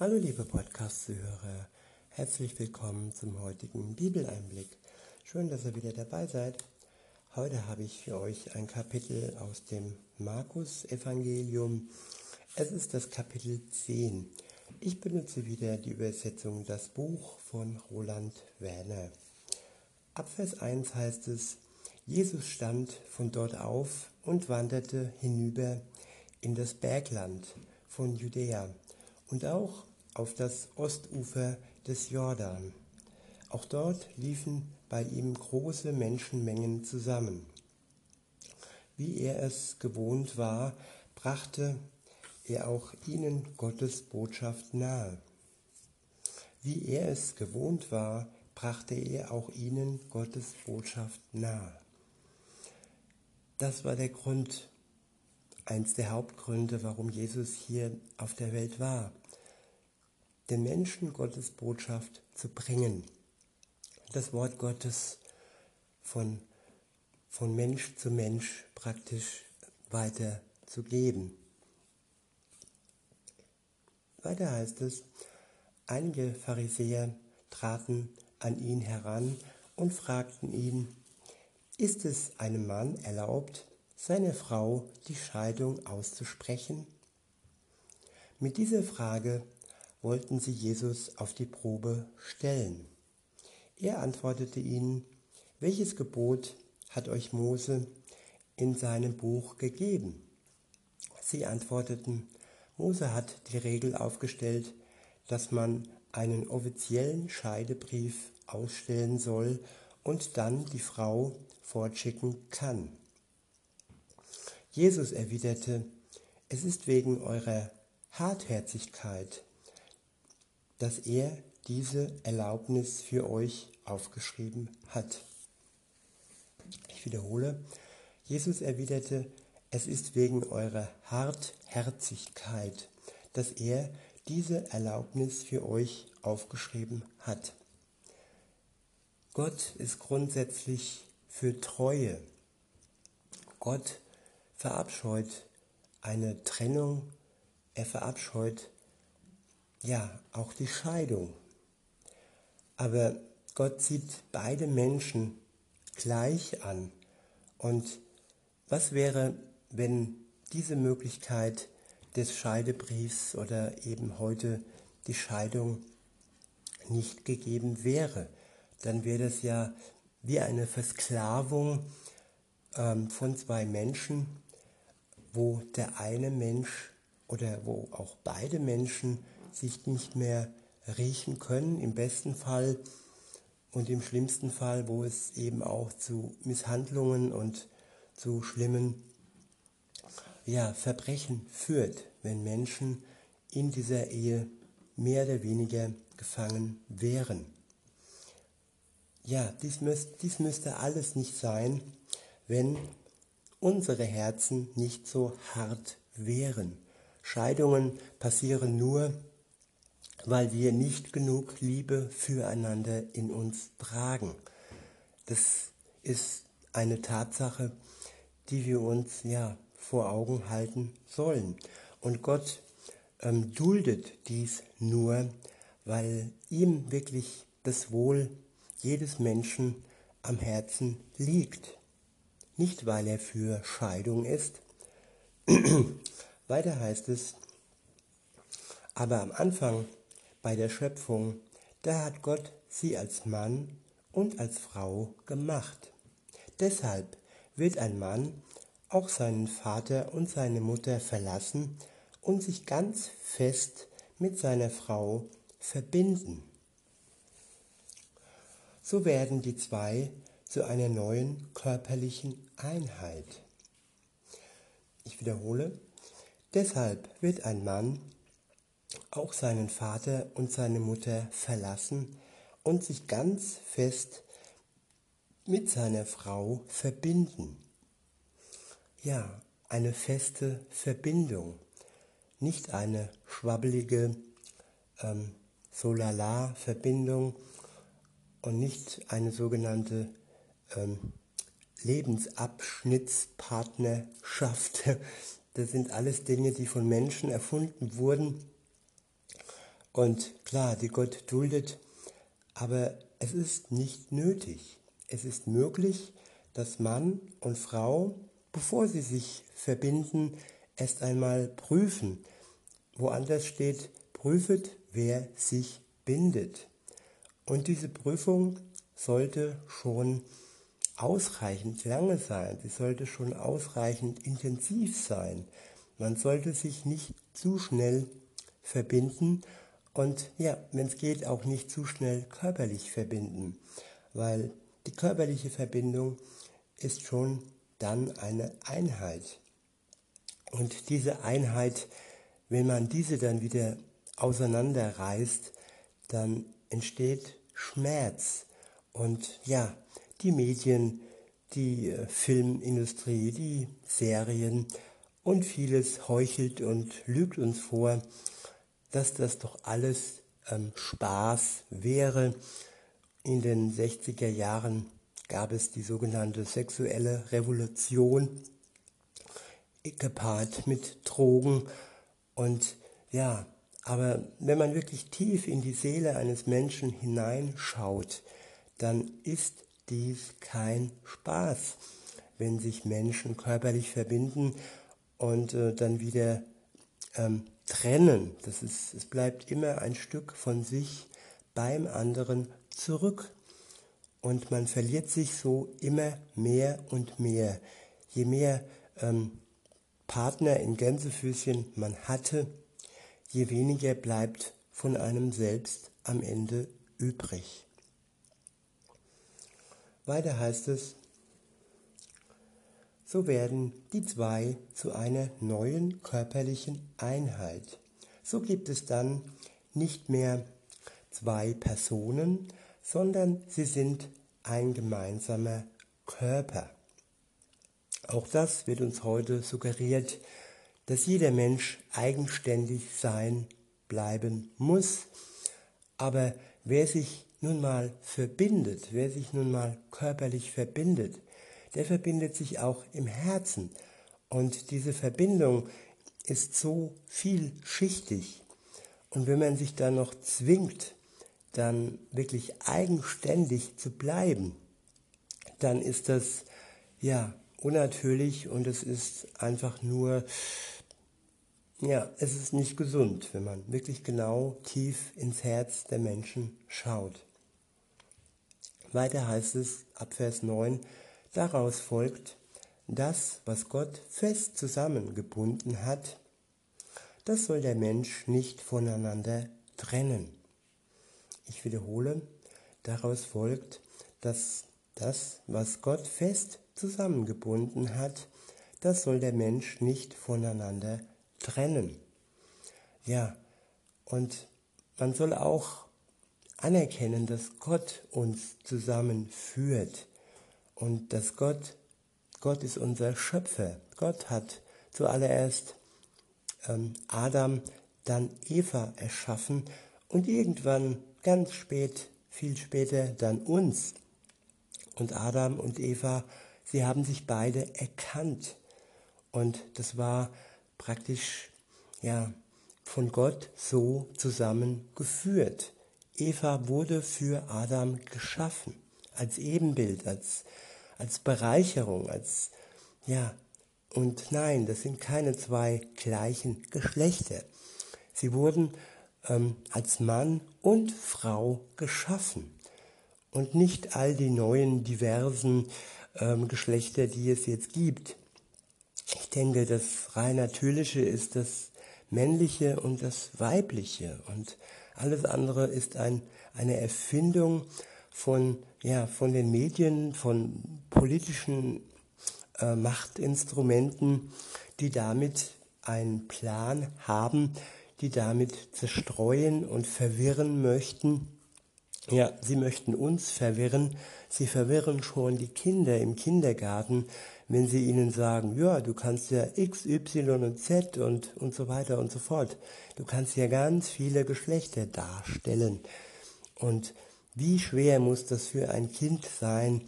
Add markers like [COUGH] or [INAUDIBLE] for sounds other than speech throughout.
Hallo liebe Podcast-Zuhörer, herzlich willkommen zum heutigen Bibeleinblick. Schön, dass ihr wieder dabei seid. Heute habe ich für euch ein Kapitel aus dem Markus-Evangelium. Es ist das Kapitel 10. Ich benutze wieder die Übersetzung Das Buch von Roland Werner. Ab Vers 1 heißt es, Jesus stand von dort auf und wanderte hinüber in das Bergland von Judäa und auch auf das Ostufer des Jordan. Auch dort liefen bei ihm große Menschenmengen zusammen. Wie er es gewohnt war, brachte er auch ihnen Gottes Botschaft nahe. Wie er es gewohnt war, brachte er auch ihnen Gottes Botschaft nahe. Das war der Grund, eins der Hauptgründe, warum Jesus hier auf der Welt war. Den Menschen Gottes Botschaft zu bringen. Das Wort Gottes von, von Mensch zu Mensch praktisch weiterzugeben. Weiter heißt es, einige Pharisäer traten an ihn heran und fragten ihn, ist es einem Mann erlaubt, seiner Frau die Scheidung auszusprechen? Mit dieser Frage wollten sie Jesus auf die Probe stellen. Er antwortete ihnen, welches Gebot hat euch Mose in seinem Buch gegeben? Sie antworteten, Mose hat die Regel aufgestellt, dass man einen offiziellen Scheidebrief ausstellen soll und dann die Frau fortschicken kann. Jesus erwiderte, es ist wegen eurer Hartherzigkeit, dass er diese Erlaubnis für euch aufgeschrieben hat. Ich wiederhole, Jesus erwiderte, es ist wegen eurer Hartherzigkeit, dass er diese Erlaubnis für euch aufgeschrieben hat. Gott ist grundsätzlich für Treue. Gott verabscheut eine Trennung, er verabscheut ja auch die Scheidung. Aber Gott sieht beide Menschen gleich an. Und was wäre, wenn diese Möglichkeit des Scheidebriefs oder eben heute die Scheidung nicht gegeben wäre? dann wäre das ja wie eine Versklavung ähm, von zwei Menschen, wo der eine Mensch oder wo auch beide Menschen sich nicht mehr riechen können, im besten Fall und im schlimmsten Fall, wo es eben auch zu Misshandlungen und zu schlimmen ja, Verbrechen führt, wenn Menschen in dieser Ehe mehr oder weniger gefangen wären. Ja, dies, müsst, dies müsste alles nicht sein, wenn unsere Herzen nicht so hart wären. Scheidungen passieren nur, weil wir nicht genug Liebe füreinander in uns tragen. Das ist eine Tatsache, die wir uns ja vor Augen halten sollen. Und Gott ähm, duldet dies nur, weil ihm wirklich das Wohl jedes Menschen am Herzen liegt. Nicht weil er für Scheidung ist. [CLEARS THROAT] Weiter heißt es, aber am Anfang bei der Schöpfung, da hat Gott sie als Mann und als Frau gemacht. Deshalb wird ein Mann auch seinen Vater und seine Mutter verlassen und sich ganz fest mit seiner Frau verbinden so werden die zwei zu einer neuen körperlichen Einheit. Ich wiederhole, deshalb wird ein Mann auch seinen Vater und seine Mutter verlassen und sich ganz fest mit seiner Frau verbinden. Ja, eine feste Verbindung, nicht eine schwabbelige ähm, Solala-Verbindung, und nicht eine sogenannte ähm, Lebensabschnittspartnerschaft. Das sind alles Dinge, die von Menschen erfunden wurden Und klar, die Gott duldet, aber es ist nicht nötig. Es ist möglich, dass Mann und Frau, bevor sie sich verbinden, erst einmal prüfen. Woanders steht, prüfet, wer sich bindet. Und diese Prüfung sollte schon ausreichend lange sein, sie sollte schon ausreichend intensiv sein. Man sollte sich nicht zu schnell verbinden und ja, wenn es geht, auch nicht zu schnell körperlich verbinden, weil die körperliche Verbindung ist schon dann eine Einheit. Und diese Einheit, wenn man diese dann wieder auseinanderreißt, dann entsteht Schmerz. Und ja, die Medien, die äh, Filmindustrie, die Serien und vieles heuchelt und lügt uns vor, dass das doch alles ähm, Spaß wäre. In den 60er Jahren gab es die sogenannte sexuelle Revolution, gepaart mit Drogen. Und ja, aber wenn man wirklich tief in die Seele eines Menschen hineinschaut, dann ist dies kein Spaß, wenn sich Menschen körperlich verbinden und äh, dann wieder ähm, trennen. Das ist, es bleibt immer ein Stück von sich beim anderen zurück. Und man verliert sich so immer mehr und mehr. Je mehr ähm, Partner in Gänsefüßchen man hatte, je weniger bleibt von einem selbst am Ende übrig. Weiter heißt es, so werden die zwei zu einer neuen körperlichen Einheit. So gibt es dann nicht mehr zwei Personen, sondern sie sind ein gemeinsamer Körper. Auch das wird uns heute suggeriert, dass jeder Mensch eigenständig sein bleiben muss. Aber wer sich nun mal verbindet, wer sich nun mal körperlich verbindet, der verbindet sich auch im Herzen. Und diese Verbindung ist so vielschichtig. Und wenn man sich dann noch zwingt, dann wirklich eigenständig zu bleiben, dann ist das ja unnatürlich und es ist einfach nur, ja, es ist nicht gesund, wenn man wirklich genau tief ins Herz der Menschen schaut. Weiter heißt es ab Vers 9, daraus folgt, das, was Gott fest zusammengebunden hat, das soll der Mensch nicht voneinander trennen. Ich wiederhole, daraus folgt, dass das, was Gott fest zusammengebunden hat, das soll der Mensch nicht voneinander trennen. Ja, und man soll auch anerkennen, dass Gott uns zusammenführt und dass Gott, Gott ist unser Schöpfer. Gott hat zuallererst ähm, Adam, dann Eva erschaffen und irgendwann ganz spät, viel später dann uns. Und Adam und Eva, sie haben sich beide erkannt. Und das war praktisch, ja, von Gott so zusammengeführt. Eva wurde für Adam geschaffen, als Ebenbild, als, als Bereicherung, als, ja, und nein, das sind keine zwei gleichen Geschlechter. Sie wurden ähm, als Mann und Frau geschaffen und nicht all die neuen diversen ähm, Geschlechter, die es jetzt gibt. Ich denke, das rein natürliche ist das männliche und das weibliche und alles andere ist ein, eine Erfindung von, ja, von den Medien, von politischen äh, Machtinstrumenten, die damit einen Plan haben, die damit zerstreuen und verwirren möchten. Ja, sie möchten uns verwirren. Sie verwirren schon die Kinder im Kindergarten, wenn sie ihnen sagen, ja, du kannst ja X, Y und Z und, und so weiter und so fort. Du kannst ja ganz viele Geschlechter darstellen. Und wie schwer muss das für ein Kind sein,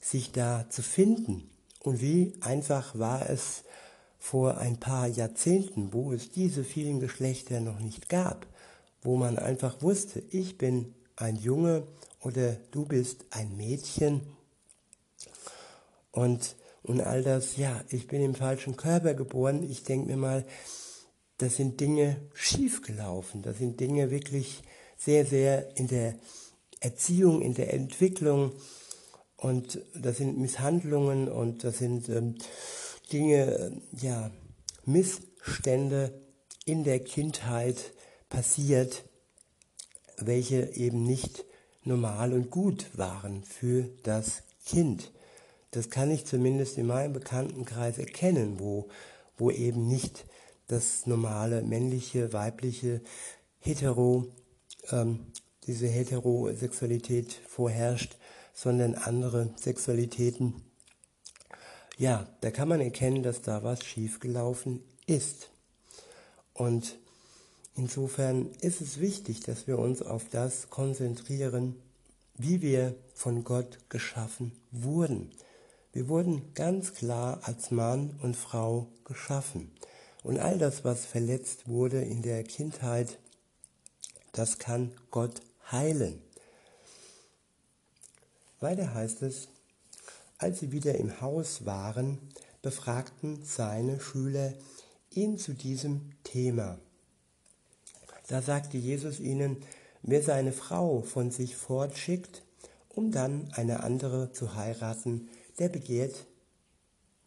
sich da zu finden? Und wie einfach war es vor ein paar Jahrzehnten, wo es diese vielen Geschlechter noch nicht gab, wo man einfach wusste, ich bin ein Junge oder du bist ein Mädchen. Und, und all das, ja, ich bin im falschen Körper geboren. Ich denke mir mal, das sind Dinge schiefgelaufen. Das sind Dinge wirklich sehr, sehr in der Erziehung, in der Entwicklung. Und das sind Misshandlungen und das sind ähm, Dinge, ja, Missstände in der Kindheit passiert, welche eben nicht normal und gut waren für das Kind. Das kann ich zumindest in meinem Bekanntenkreis erkennen, wo, wo eben nicht das normale männliche, weibliche, hetero, ähm, diese Heterosexualität vorherrscht, sondern andere Sexualitäten. Ja, da kann man erkennen, dass da was schiefgelaufen ist. Und insofern ist es wichtig, dass wir uns auf das konzentrieren, wie wir von Gott geschaffen wurden. Wir wurden ganz klar als Mann und Frau geschaffen. Und all das, was verletzt wurde in der Kindheit, das kann Gott heilen. Weiter heißt es, als sie wieder im Haus waren, befragten seine Schüler ihn zu diesem Thema. Da sagte Jesus ihnen, wer seine Frau von sich fortschickt, um dann eine andere zu heiraten, der begehrt,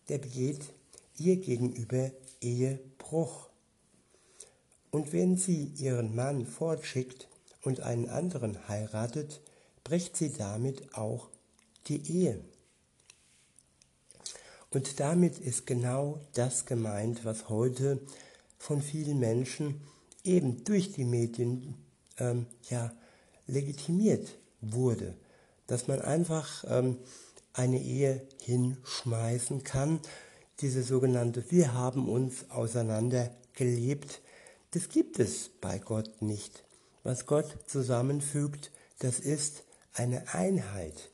der begeht ihr gegenüber Ehebruch. Und wenn sie ihren Mann fortschickt und einen anderen heiratet, bricht sie damit auch die Ehe. Und damit ist genau das gemeint, was heute von vielen Menschen eben durch die Medien ähm, ja, legitimiert wurde, dass man einfach ähm, eine Ehe hinschmeißen kann. Diese sogenannte Wir haben uns auseinander gelebt, das gibt es bei Gott nicht. Was Gott zusammenfügt, das ist eine Einheit.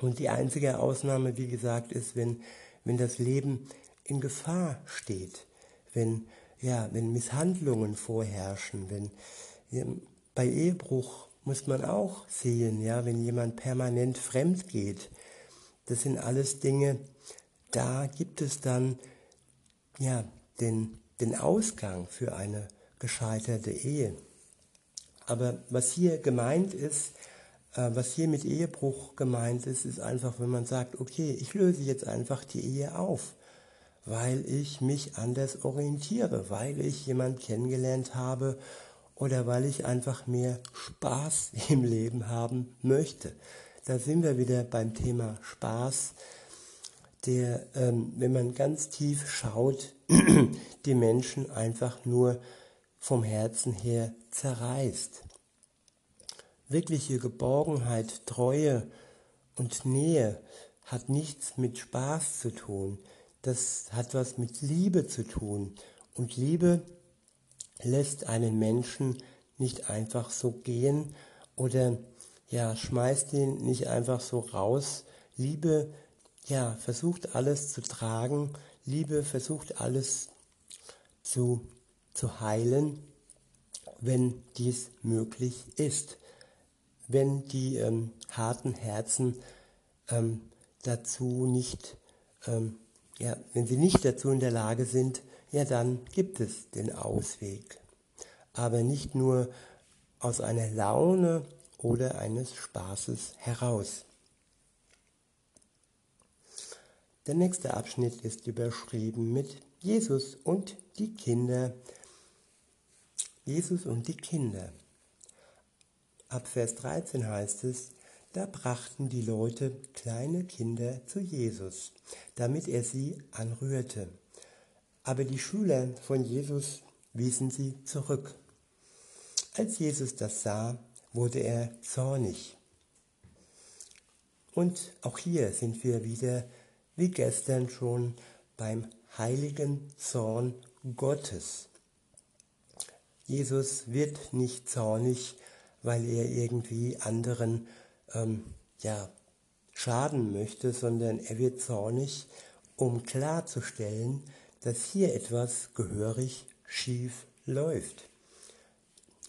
Und die einzige Ausnahme, wie gesagt, ist, wenn, wenn das Leben in Gefahr steht, wenn, ja, wenn Misshandlungen vorherrschen, wenn bei Ehebruch muss man auch sehen, ja, wenn jemand permanent fremd geht. Das sind alles Dinge, da gibt es dann ja, den, den Ausgang für eine gescheiterte Ehe. Aber was hier gemeint ist, äh, was hier mit Ehebruch gemeint ist, ist einfach, wenn man sagt, okay, ich löse jetzt einfach die Ehe auf, weil ich mich anders orientiere, weil ich jemand kennengelernt habe oder weil ich einfach mehr Spaß [LAUGHS] im Leben haben möchte. Da sind wir wieder beim Thema Spaß, der, ähm, wenn man ganz tief schaut, [CLEARS THROAT] die Menschen einfach nur vom Herzen her zerreißt. Wirkliche Geborgenheit, Treue und Nähe hat nichts mit Spaß zu tun. Das hat was mit Liebe zu tun. Und Liebe lässt einen Menschen nicht einfach so gehen oder ja, schmeißt ihn nicht einfach so raus. Liebe, ja, versucht alles zu tragen. Liebe versucht alles zu, zu heilen, wenn dies möglich ist wenn die ähm, harten Herzen ähm, dazu nicht, ähm, ja, wenn sie nicht dazu in der Lage sind, ja, dann gibt es den Ausweg. Aber nicht nur aus einer Laune oder eines Spaßes heraus. Der nächste Abschnitt ist überschrieben mit Jesus und die Kinder. Jesus und die Kinder. Ab Vers 13 heißt es, da brachten die Leute kleine Kinder zu Jesus, damit er sie anrührte. Aber die Schüler von Jesus wiesen sie zurück. Als Jesus das sah, wurde er zornig. Und auch hier sind wir wieder, wie gestern schon, beim heiligen Zorn Gottes. Jesus wird nicht zornig, weil er irgendwie anderen ähm, ja, schaden möchte, sondern er wird zornig, um klarzustellen, dass hier etwas gehörig schief läuft.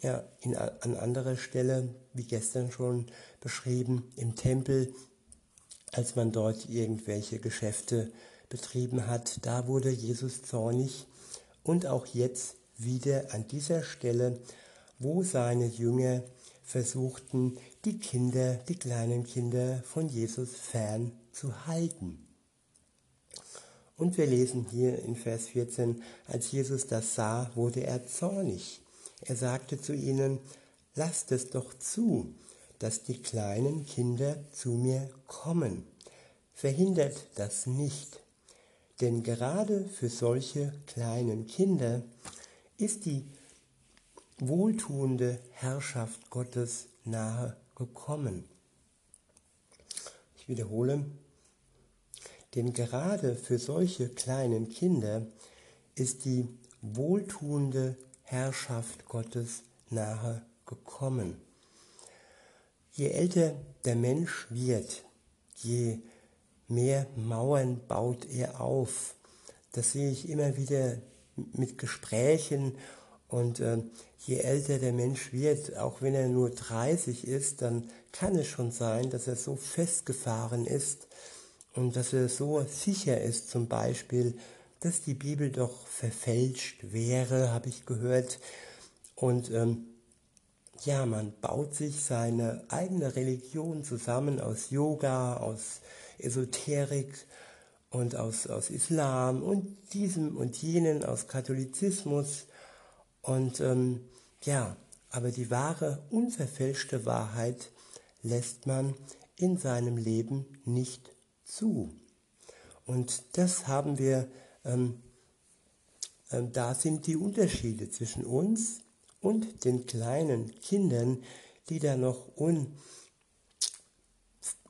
ja, in, an anderer Stelle, wie gestern schon beschrieben, im Tempel, als man dort irgendwelche Geschäfte betrieben hat, da wurde Jesus zornig und auch jetzt wieder an dieser Stelle, wo seine Jünger versuchten, die Kinder, die kleinen Kinder von Jesus fern zu halten. Und wir lesen hier in Vers 14, als Jesus das sah, wurde er zornig. Er sagte zu ihnen, lasst es doch zu, dass die kleinen Kinder zu mir kommen. Verhindert das nicht. Denn gerade für solche kleinen Kinder ist die wohltuende Herrschaft Gottes nahe gekommen. Ich wiederhole, denn gerade für solche kleinen Kinder ist die wohltuende Herrschaft Gottes nahe gekommen. Je älter der Mensch wird, je mehr Mauern baut er auf. Das sehe ich immer wieder mit Gesprächen und äh, je älter der Mensch wird, auch wenn er nur 30 ist, dann kann es schon sein, dass er so festgefahren ist und dass er so sicher ist zum Beispiel, dass die Bibel doch verfälscht wäre, habe ich gehört. Und ähm, ja, man baut sich seine eigene Religion zusammen aus Yoga, aus Esoterik und aus, aus Islam und diesem und jenen, aus Katholizismus. Und ähm, ja, aber die wahre, unverfälschte Wahrheit lässt man in seinem Leben nicht zu. Und das haben wir ähm, ähm, da sind die Unterschiede zwischen uns und den kleinen Kindern, die da noch un,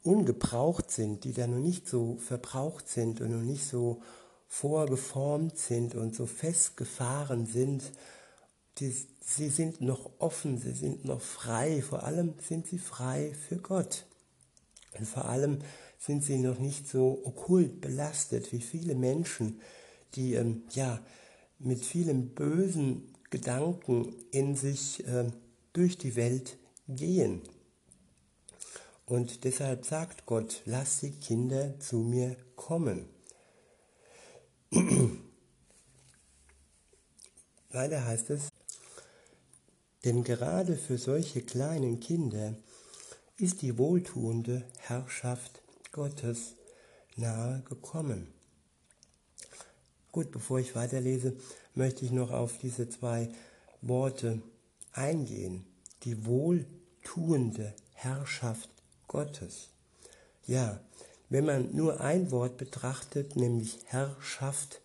ungebraucht sind, die da noch nicht so verbraucht sind und noch nicht so vorgeformt sind und so festgefahren sind. Die, sie sind noch offen, sie sind noch frei, vor allem sind sie frei für Gott. Und vor allem sind sie noch nicht so okkult belastet wie viele Menschen, die ähm, ja mit vielen bösen Gedanken in sich äh, durch die Welt gehen. Und deshalb sagt Gott, lass die Kinder zu mir kommen. [CLEARS THROAT] Weiter heißt es, denn gerade für solche kleinen Kinder ist die wohltuende Herrschaft Gottes nahe gekommen. Gut, bevor ich weiterlese, möchte ich noch auf diese zwei Worte eingehen. Die wohltuende Herrschaft Gottes. Ja, wenn man nur ein Wort betrachtet, nämlich Herrschaft,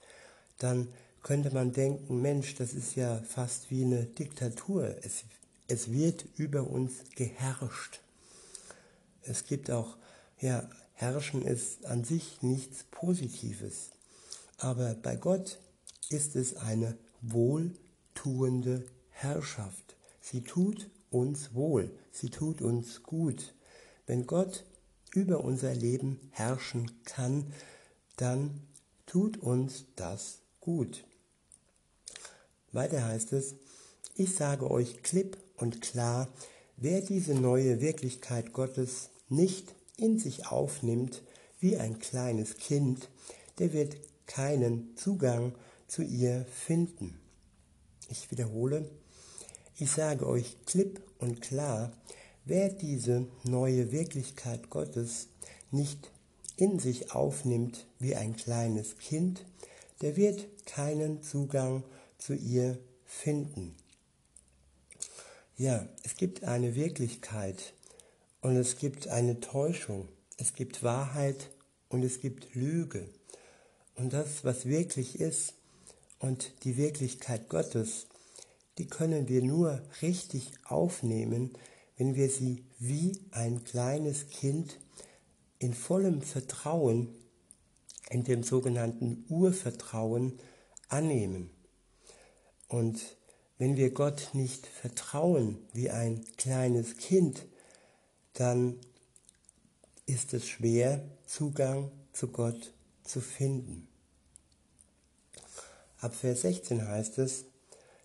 dann könnte man denken, Mensch, das ist ja fast wie eine Diktatur. Es, es wird über uns geherrscht. Es gibt auch, ja, Herrschen ist an sich nichts Positives. Aber bei Gott ist es eine wohltuende Herrschaft. Sie tut uns wohl, sie tut uns gut. Wenn Gott über unser Leben herrschen kann, dann tut uns das gut. Weiter heißt es, ich sage euch klipp und klar, wer diese neue Wirklichkeit Gottes nicht in sich aufnimmt wie ein kleines Kind, der wird keinen Zugang zu ihr finden. Ich wiederhole, ich sage euch klipp und klar, wer diese neue Wirklichkeit Gottes nicht in sich aufnimmt wie ein kleines Kind, der wird keinen Zugang zu ihr finden. Ja, es gibt eine Wirklichkeit und es gibt eine Täuschung, es gibt Wahrheit und es gibt Lüge. Und das, was wirklich ist und die Wirklichkeit Gottes, die können wir nur richtig aufnehmen, wenn wir sie wie ein kleines Kind in vollem Vertrauen, in dem sogenannten Urvertrauen annehmen. Und wenn wir Gott nicht vertrauen wie ein kleines Kind, dann ist es schwer, Zugang zu Gott zu finden. Ab Vers 16 heißt es,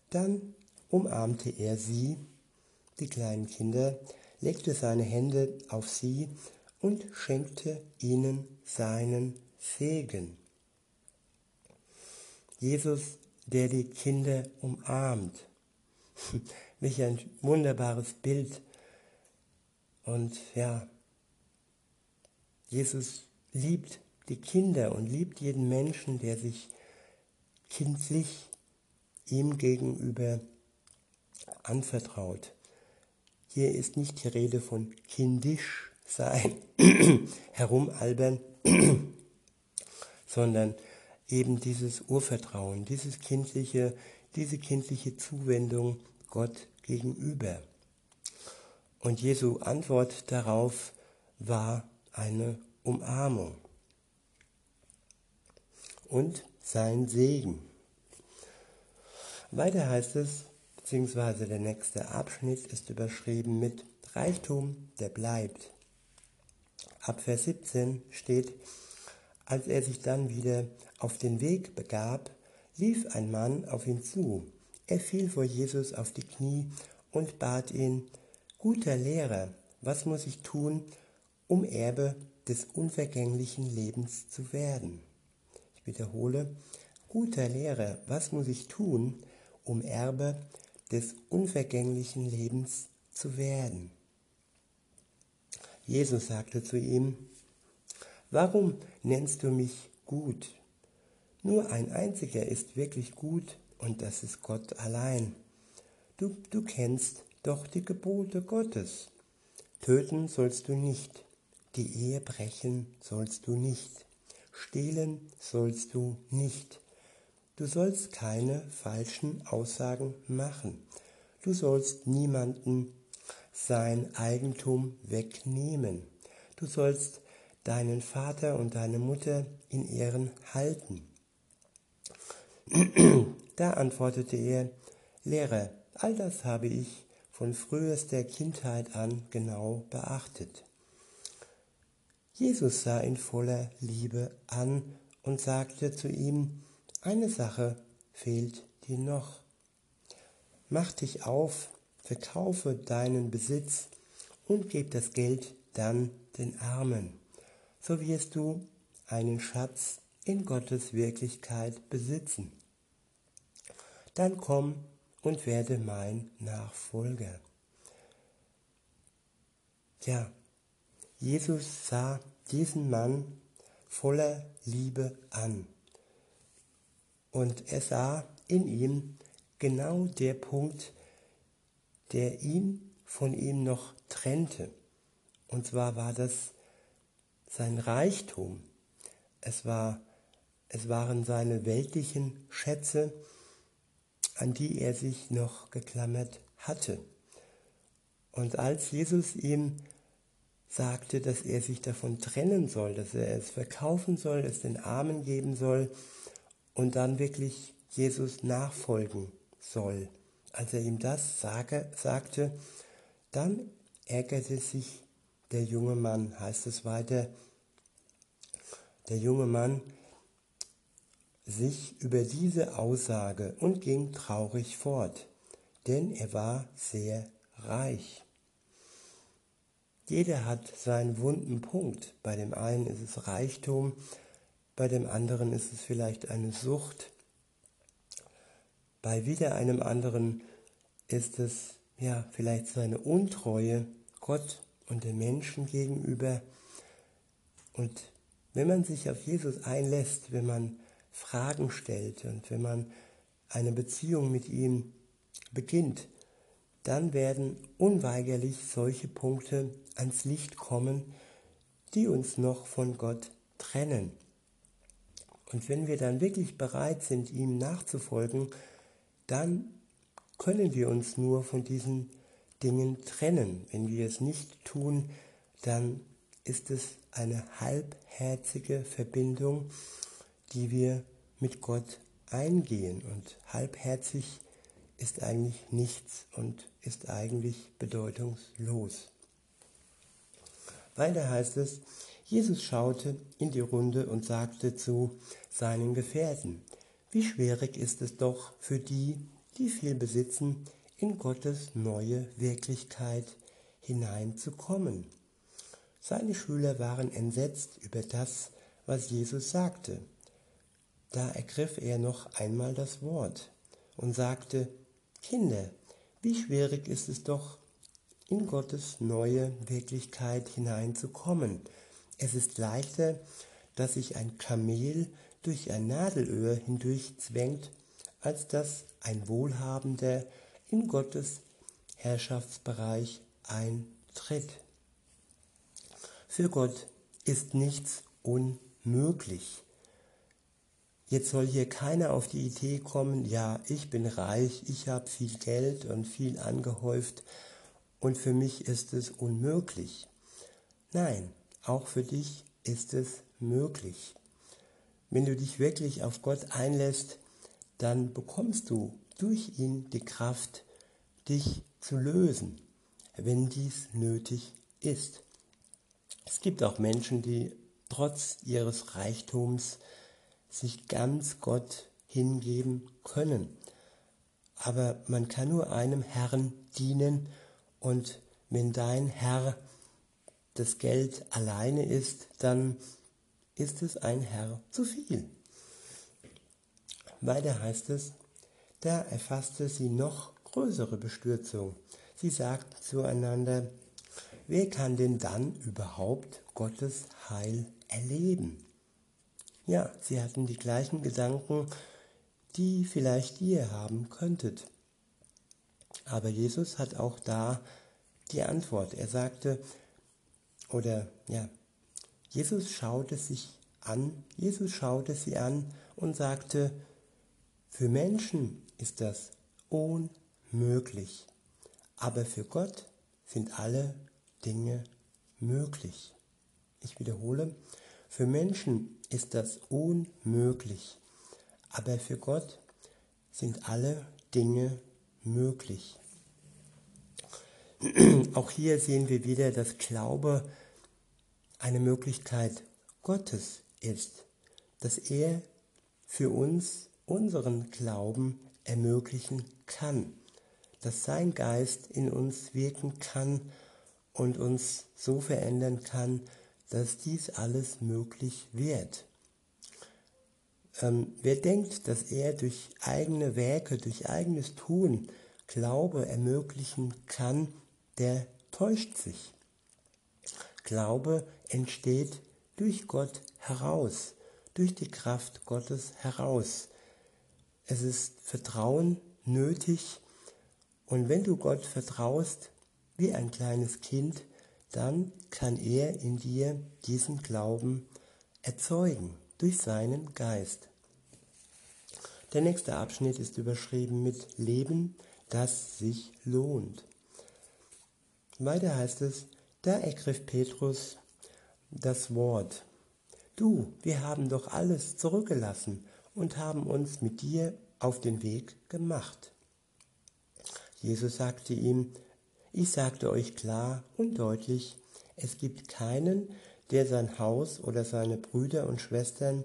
dann umarmte er sie, die kleinen Kinder, legte seine Hände auf sie und schenkte ihnen seinen Segen. Jesus, der die Kinder umarmt. [LAUGHS] Welch ein wunderbares Bild. Und ja, Jesus liebt die Kinder und liebt jeden Menschen, der sich kindlich ihm gegenüber anvertraut. Hier ist nicht die Rede von kindisch sein, [CLEARS THROAT] herumalbern, [CLEARS THROAT] sondern eben dieses Urvertrauen, dieses kindliche, diese kindliche Zuwendung Gott gegenüber. Und Jesu Antwort darauf war eine Umarmung und sein Segen. Weiter heißt es, beziehungsweise der nächste Abschnitt ist überschrieben mit Reichtum, der bleibt. Ab Vers 17 steht, als er sich dann wieder auf den Weg begab, lief ein Mann auf ihn zu. Er fiel vor Jesus auf die Knie und bat ihn, Guter Lehrer, was muss ich tun, um Erbe des unvergänglichen Lebens zu werden? Ich wiederhole, Guter Lehrer, was muss ich tun, um Erbe des unvergänglichen Lebens zu werden? Jesus sagte zu ihm, Warum nennst du mich gut? Nur ein einziger ist wirklich gut und das ist Gott allein. Du, du kennst doch die Gebote Gottes. Töten sollst du nicht, die Ehe brechen sollst du nicht, stehlen sollst du nicht. Du sollst keine falschen Aussagen machen. Du sollst niemanden sein Eigentum wegnehmen. Du sollst deinen Vater und deine Mutter in Ehren halten. [CLEARS THROAT] da antwortete er, Lehrer, all das habe ich von frühester Kindheit an genau beachtet. Jesus sah ihn voller Liebe an und sagte zu ihm, eine Sache fehlt dir noch. Mach dich auf, verkaufe deinen Besitz und gib das Geld dann den Armen so wirst du einen Schatz in Gottes Wirklichkeit besitzen. Dann komm und werde mein Nachfolger. Ja, Jesus sah diesen Mann voller Liebe an. Und er sah in ihm genau der Punkt, der ihn von ihm noch trennte. Und zwar war das sein Reichtum, es, war, es waren seine weltlichen Schätze, an die er sich noch geklammert hatte. Und als Jesus ihm sagte, dass er sich davon trennen soll, dass er es verkaufen soll, es den Armen geben soll und dann wirklich Jesus nachfolgen soll. Als er ihm das sage, sagte, dann ärgerte sich der junge Mann, heißt es weiter, der junge Mann sich über diese Aussage und ging traurig fort, denn er war sehr reich. Jeder hat seinen wunden Punkt. Bei dem einen ist es Reichtum, bei dem anderen ist es vielleicht eine Sucht, bei wieder einem anderen ist es ja vielleicht seine Untreue Gott und den Menschen gegenüber. Und wenn man sich auf Jesus einlässt, wenn man Fragen stellt und wenn man eine Beziehung mit ihm beginnt, dann werden unweigerlich solche Punkte ans Licht kommen, die uns noch von Gott trennen. Und wenn wir dann wirklich bereit sind, ihm nachzufolgen, dann können wir uns nur von diesen Dingen trennen. Wenn wir es nicht tun, dann ist es eine halbherzige Verbindung, die wir mit Gott eingehen. Und halbherzig ist eigentlich nichts und ist eigentlich bedeutungslos. Weiter heißt es, Jesus schaute in die Runde und sagte zu seinen Gefährten, wie schwierig ist es doch für die, die viel besitzen, in Gottes neue Wirklichkeit hineinzukommen. Seine Schüler waren entsetzt über das, was Jesus sagte. Da ergriff er noch einmal das Wort und sagte, Kinder, wie schwierig ist es doch, in Gottes neue Wirklichkeit hineinzukommen. Es ist leichter, dass sich ein Kamel durch ein Nadelöhr hindurch zwängt, als dass ein Wohlhabender in Gottes Herrschaftsbereich eintritt. Für Gott ist nichts unmöglich. Jetzt soll hier keiner auf die Idee kommen, ja, ich bin reich, ich habe viel Geld und viel angehäuft und für mich ist es unmöglich. Nein, auch für dich ist es möglich. Wenn du dich wirklich auf Gott einlässt, dann bekommst du durch ihn die Kraft, dich zu lösen, wenn dies nötig ist. Es gibt auch Menschen, die trotz ihres Reichtums sich ganz Gott hingeben können. Aber man kann nur einem Herrn dienen und wenn dein Herr das Geld alleine ist, dann ist es ein Herr zu viel. Weiter heißt es, da erfasste sie noch größere Bestürzung. Sie sagten zueinander, wer kann denn dann überhaupt Gottes Heil erleben? Ja, sie hatten die gleichen Gedanken, die vielleicht ihr haben könntet. Aber Jesus hat auch da die Antwort. Er sagte, oder ja, Jesus schaute sich an, Jesus schaute sie an und sagte, für Menschen ist das unmöglich, aber für Gott sind alle Dinge möglich. Ich wiederhole, für Menschen ist das unmöglich, aber für Gott sind alle Dinge möglich. [CLEARS THROAT] Auch hier sehen wir wieder, dass Glaube eine Möglichkeit Gottes ist, dass er für uns unseren Glauben ermöglichen kann, dass sein Geist in uns wirken kann und uns so verändern kann, dass dies alles möglich wird. Ähm, wer denkt, dass er durch eigene Werke, durch eigenes Tun Glaube ermöglichen kann, der täuscht sich. Glaube entsteht durch Gott heraus, durch die Kraft Gottes heraus. Es ist Vertrauen nötig und wenn du Gott vertraust wie ein kleines Kind, dann kann er in dir diesen Glauben erzeugen durch seinen Geist. Der nächste Abschnitt ist überschrieben mit Leben, das sich lohnt. Weiter heißt es, da ergriff Petrus das Wort. Du, wir haben doch alles zurückgelassen und haben uns mit dir auf den Weg gemacht. Jesus sagte ihm, ich sagte euch klar und deutlich, es gibt keinen, der sein Haus oder seine Brüder und Schwestern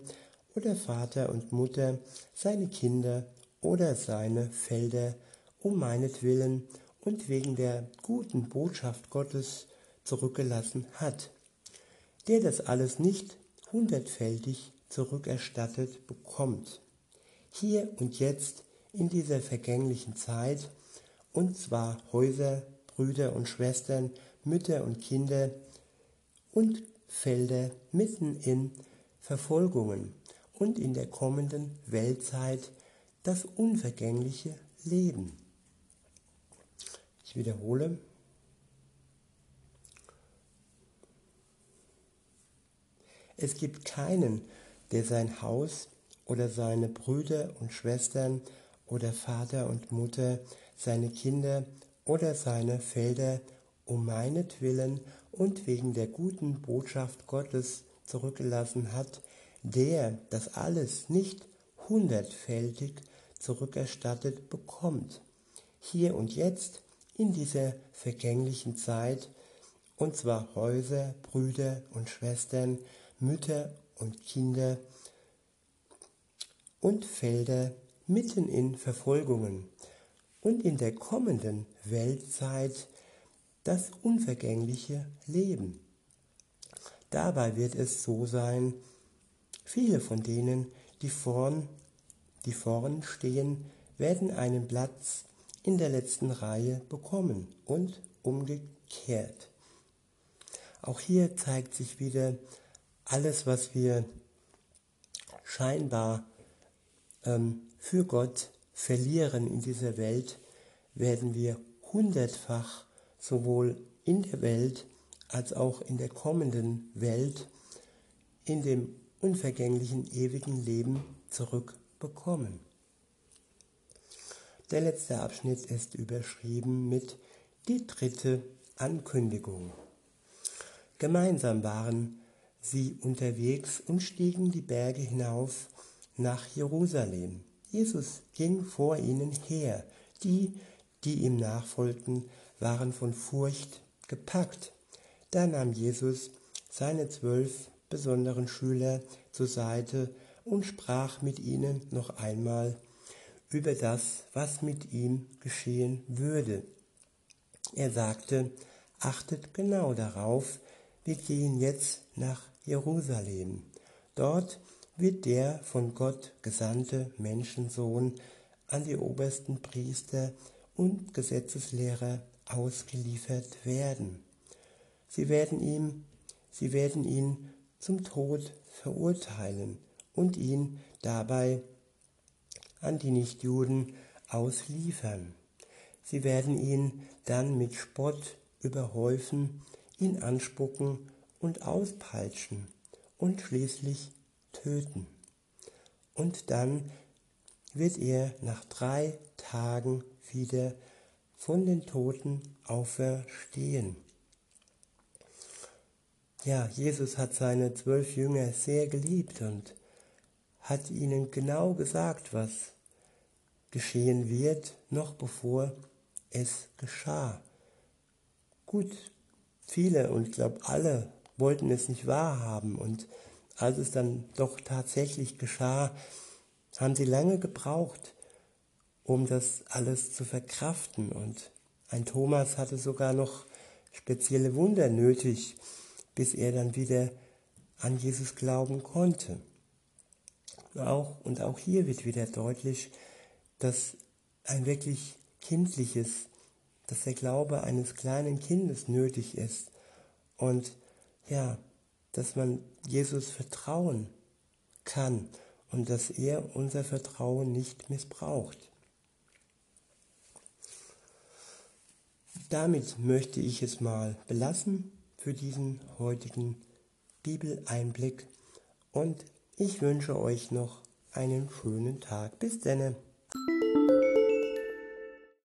oder Vater und Mutter, seine Kinder oder seine Felder um meinetwillen und wegen der guten Botschaft Gottes zurückgelassen hat, der das alles nicht hundertfältig zurückerstattet bekommt. Hier und jetzt in dieser vergänglichen Zeit, und zwar Häuser, Brüder und Schwestern, Mütter und Kinder und Felder mitten in Verfolgungen und in der kommenden Weltzeit das unvergängliche Leben. Wiederhole. Es gibt keinen, der sein Haus oder seine Brüder und Schwestern oder Vater und Mutter, seine Kinder oder seine Felder um meinetwillen und wegen der guten Botschaft Gottes zurückgelassen hat, der das alles nicht hundertfältig zurückerstattet bekommt. Hier und jetzt in dieser vergänglichen Zeit, und zwar Häuser, Brüder und Schwestern, Mütter und Kinder und Felder mitten in Verfolgungen und in der kommenden Weltzeit das unvergängliche Leben. Dabei wird es so sein, viele von denen, die vorn, die vorn stehen, werden einen Platz in der letzten Reihe bekommen und umgekehrt. Auch hier zeigt sich wieder alles, was wir scheinbar ähm, für Gott verlieren in dieser Welt, werden wir hundertfach sowohl in der Welt als auch in der kommenden Welt in dem unvergänglichen ewigen Leben zurückbekommen. Der letzte Abschnitt ist überschrieben mit die dritte Ankündigung. Gemeinsam waren sie unterwegs und stiegen die Berge hinauf nach Jerusalem. Jesus ging vor ihnen her. Die, die ihm nachfolgten, waren von Furcht gepackt. Da nahm Jesus seine zwölf besonderen Schüler zur Seite und sprach mit ihnen noch einmal über das, was mit ihm geschehen würde. Er sagte, achtet genau darauf, wir gehen jetzt nach Jerusalem. Dort wird der von Gott gesandte Menschensohn an die obersten Priester und Gesetzeslehrer ausgeliefert werden. Sie werden ihm, sie werden ihn zum Tod verurteilen und ihn dabei an die Nichtjuden ausliefern. Sie werden ihn dann mit Spott überhäufen, ihn anspucken und auspeitschen und schließlich töten. Und dann wird er nach drei Tagen wieder von den Toten auferstehen. Ja, Jesus hat seine zwölf Jünger sehr geliebt und hat ihnen genau gesagt, was geschehen wird, noch bevor es geschah. Gut, viele und ich glaube alle wollten es nicht wahrhaben und als es dann doch tatsächlich geschah, haben sie lange gebraucht, um das alles zu verkraften. Und ein Thomas hatte sogar noch spezielle Wunder nötig, bis er dann wieder an Jesus glauben konnte. Auch, und auch hier wird wieder deutlich, dass ein wirklich kindliches, dass der Glaube eines kleinen Kindes nötig ist. Und ja, dass man Jesus vertrauen kann und dass er unser Vertrauen nicht missbraucht. Damit möchte ich es mal belassen für diesen heutigen Bibeleinblick und ich wünsche euch noch einen schönen Tag. Bis denne.